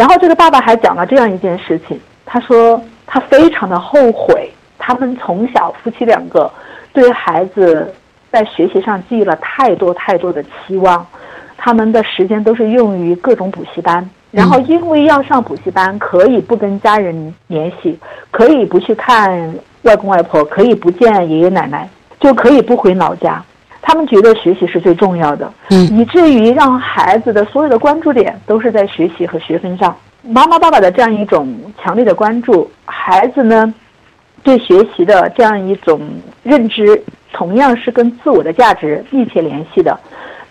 然后这个爸爸还讲了这样一件事情，他说他非常的后悔，他们从小夫妻两个对孩子在学习上寄予了太多太多的期望，他们的时间都是用于各种补习班，然后因为要上补习班，可以不跟家人联系，可以不去看外公外婆，可以不见爷爷奶奶，就可以不回老家。他们觉得学习是最重要的，嗯以至于让孩子的所有的关注点都是在学习和学分上。妈妈、爸爸的这样一种强烈的关注，孩子呢对学习的这样一种认知，同样是跟自我的价值密切联系的。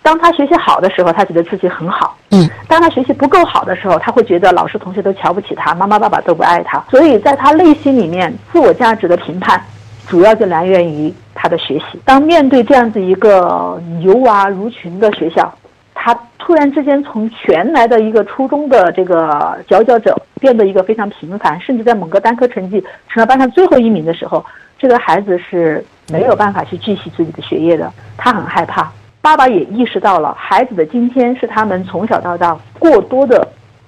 当他学习好的时候，他觉得自己很好；嗯当他学习不够好的时候，他会觉得老师、同学都瞧不起他，妈妈、爸爸都不爱他。所以在他内心里面，自我价值的评判主要就来源于他的学习。当面对这样子一个牛娃如群的学校，他突然之间从全来的一个初中的这个佼佼者，变得一个非常平凡，甚至在某个单科成绩成了班上最后一名的时候，这个孩子是没有办法去继续自己的学业的，他很害怕。爸爸也意识到了，孩子的今天是他们从小到大过多的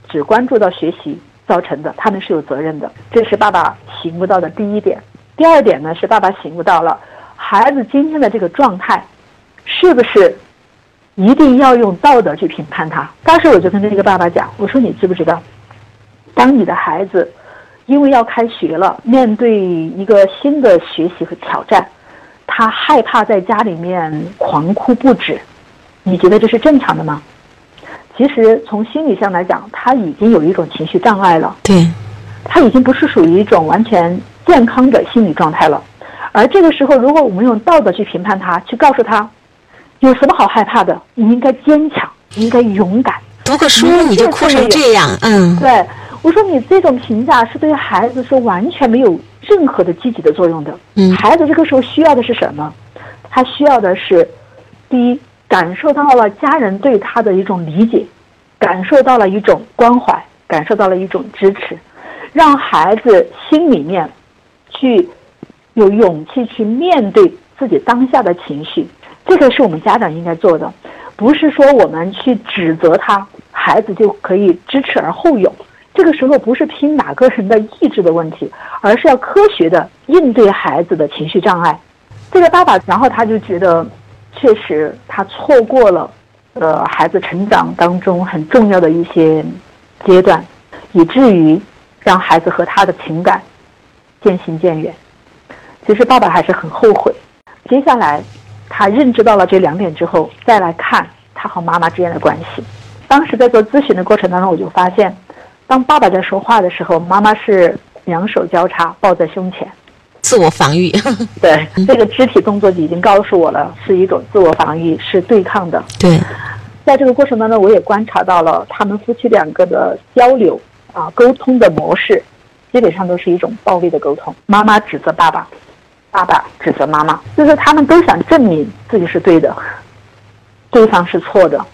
只关注到学习造成的，他们是有责任的。这是爸爸醒悟到的第一点。第二点呢，是爸爸醒悟到了孩子今天的这个状态，是不是一定要用道德去评判他？当时我就跟这个爸爸讲，我说你知不知道，当你的孩子因为要开学了，面对一个新的学习和挑战，他害怕在家里面狂哭不止，你觉得这是正常的吗？其实从心理上来讲，他已经有一种情绪障碍了。对，他已经不是属于一种完全健康的心理状态了。而这个时候，如果我们用道德去评判他，去告诉他有什么好害怕的，你应该坚强，你应该勇敢。读个书你就哭成这样，嗯，对我说，你这种评价是对孩子是完全没有任何的积极的作用的。嗯孩子这个时候需要的是什么？他需要的是，第一，感受到了家人对他的一种理解，感受到了一种关怀，感受到了一种支持，让孩子心里面去有勇气去面对自己当下的情绪。这个是我们家长应该做的，不是说我们去指责他，孩子就可以知耻而后勇。这个时候不是拼哪个人的意志的问题，而是要科学的应对孩子的情绪障碍。这个爸爸，然后他就觉得，确实他错过了，呃，孩子成长当中很重要的一些阶段，以至于让孩子和他的情感渐行渐远。其实爸爸还是很后悔。接下来，他认知到了这两点之后，再来看他和妈妈之间的关系。当时在做咨询的过程当中，我就发现，当爸爸在说话的时候，妈妈是两手交叉抱在胸前。自我防御，对，这个肢体动作已经告诉我了，是一种自我防御，是对抗的。对，在这个过程当中，我也观察到了他们夫妻两个的交流啊，沟通的模式，基本上都是一种暴力的沟通。妈妈指责爸爸，爸爸指责妈妈，就是他们都想证明自己是对的，对方是错的。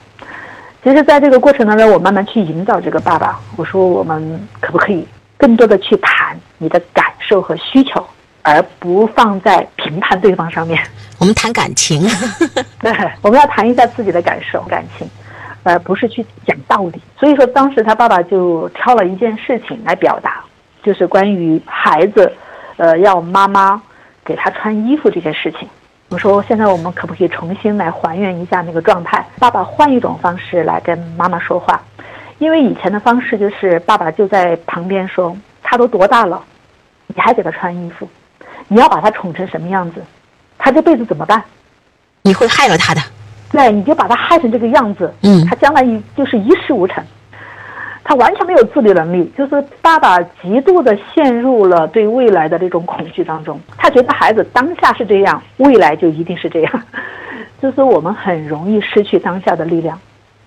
其实，在这个过程当中，我慢慢去引导这个爸爸，我说我们可不可以更多的去谈你的感受和需求，而不放在评判对方上面。我们谈感情，对，我们要谈一下自己的感受、感情，而不是去讲道理。所以说，当时他爸爸就挑了一件事情来表达，就是关于孩子，呃，要妈妈给他穿衣服这件事情。我说，现在我们可不可以重新来还原一下那个状态？爸爸换一种方式来跟妈妈说话，因为以前的方式就是爸爸就在旁边说，他都多大了，你还给他穿衣服，你要把他宠成什么样子？他这辈子怎么办？你会害了他的。对，你就把他害成这个样子，嗯他将来一就是一事无成，他完全没有自理能力。就是爸爸极度的陷入了对未来的这种恐惧当中，他觉得孩子当下是这样，未来就一定是这样。就是我们很容易失去当下的力量，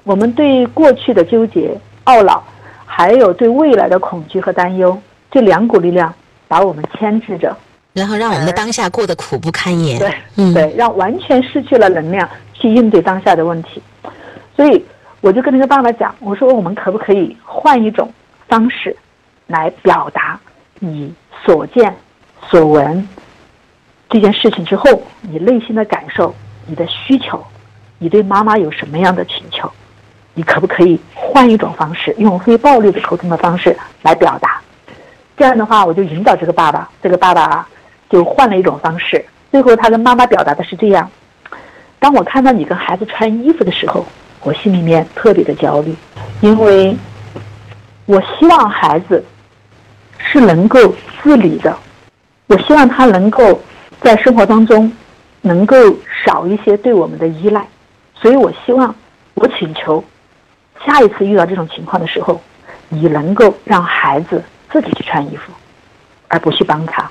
我们对过去的纠结、懊恼，还有对未来的恐惧和担忧，这两股力量把我们牵制着。然后让我们的当下过得苦不堪言。对，嗯对，让完全失去了能量去应对当下的问题。所以我就跟那个爸爸讲，我说我们可不可以换一种方式来表达你所见所闻这件事情之后，你内心的感受、你的需求，你对妈妈有什么样的请求？你可不可以换一种方式，用非暴力的沟通的方式来表达。这样的话，我就引导这个爸爸，这个爸爸就换了一种方式。最后，他跟妈妈表达的是这样：当我看到你跟孩子穿衣服的时候，我心里面特别的焦虑，因为我希望孩子是能够自理的，我希望他能够在生活当中能够少一些对我们的依赖，所以我希望，我请求，下一次遇到这种情况的时候，你能够让孩子自己去穿衣服，而不去帮他。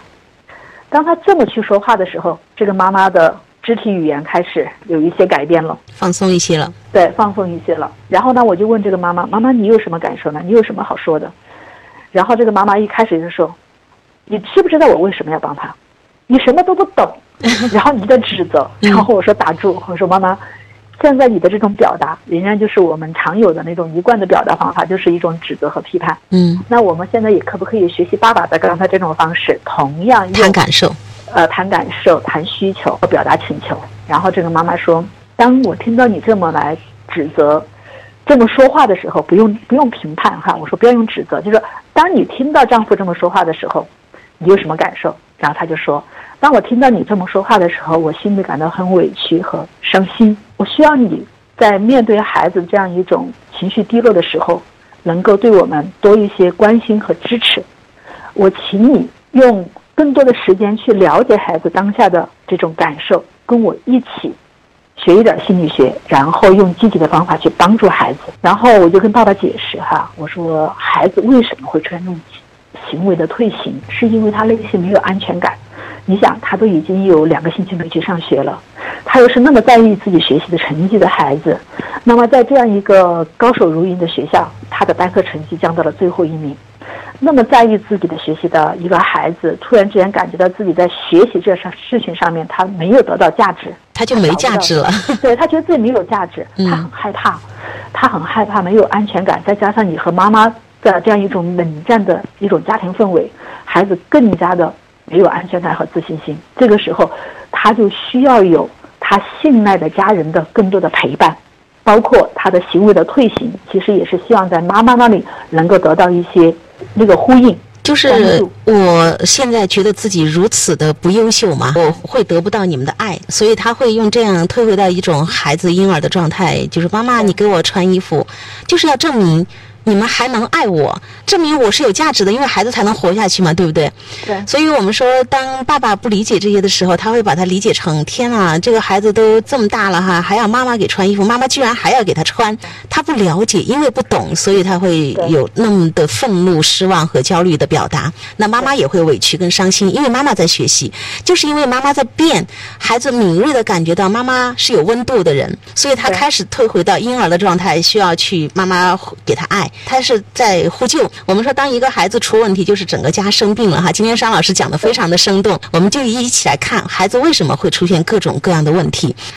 当他这么去说话的时候，这个妈妈的肢体语言开始有一些改变了，放松一些了。对，放松一些了。然后呢，我就问这个妈妈：“妈妈，你有什么感受呢？你有什么好说的？”然后这个妈妈一开始就说：“你知不知道我为什么要帮他？你什么都不懂。”然后你在指责。然后我说：“打住！”我说：“妈妈。”现在你的这种表达，仍然就是我们常有的那种一贯的表达方法，就是一种指责和批判。嗯，那我们现在也可不可以学习爸爸的刚才这种方式，同样谈感受，呃，谈感受、谈需求和表达请求。然后这个妈妈说：“当我听到你这么来指责、这么说话的时候，不用不用评判哈。”我说不要用指责，就是当你听到丈夫这么说话的时候，你有什么感受？然后她就说。当我听到你这么说话的时候，我心里感到很委屈和伤心。我需要你在面对孩子这样一种情绪低落的时候，能够对我们多一些关心和支持。我请你用更多的时间去了解孩子当下的这种感受，跟我一起学一点心理学，然后用积极的方法去帮助孩子。然后我就跟爸爸解释哈，我说孩子为什么会出现这种行为的退行，是因为他内心没有安全感。你想，他都已经有两个星期没去上学了，他又是那么在意自己学习的成绩的孩子，那么在这样一个高手如云的学校，他的单科成绩降到了最后一名，那么在意自己的学习的一个孩子，突然之间感觉到自己在学习这上事情上面他没有得到价值，他就没价值了。对他觉得自己没有价值，他很害怕，他很害怕没有安全感，再加上你和妈妈的这样一种冷战的一种家庭氛围，孩子更加的。没有安全感和自信心，这个时候，他就需要有他信赖的家人的更多的陪伴，包括他的行为的退行，其实也是希望在妈妈那里能够得到一些那个呼应。就是我现在觉得自己如此的不优秀嘛，我会得不到你们的爱，所以他会用这样退回到一种孩子婴儿的状态，就是妈妈，你给我穿衣服，就是要证明。你们还能爱我，证明我是有价值的，因为孩子才能活下去嘛，对不对？对。所以我们说，当爸爸不理解这些的时候，他会把它理解成：天啊，这个孩子都这么大了哈，还要妈妈给穿衣服，妈妈居然还要给他穿。他不了解，因为不懂，所以他会有那么的愤怒、失望和焦虑的表达。那妈妈也会委屈跟伤心，因为妈妈在学习，就是因为妈妈在变，孩子敏锐的感觉到妈妈是有温度的人，所以他开始退回到婴儿的状态，需要去妈妈给他爱。他是在呼救。我们说，当一个孩子出问题，就是整个家生病了哈。今天商老师讲的非常的生动，我们就一起来看孩子为什么会出现各种各样的问题。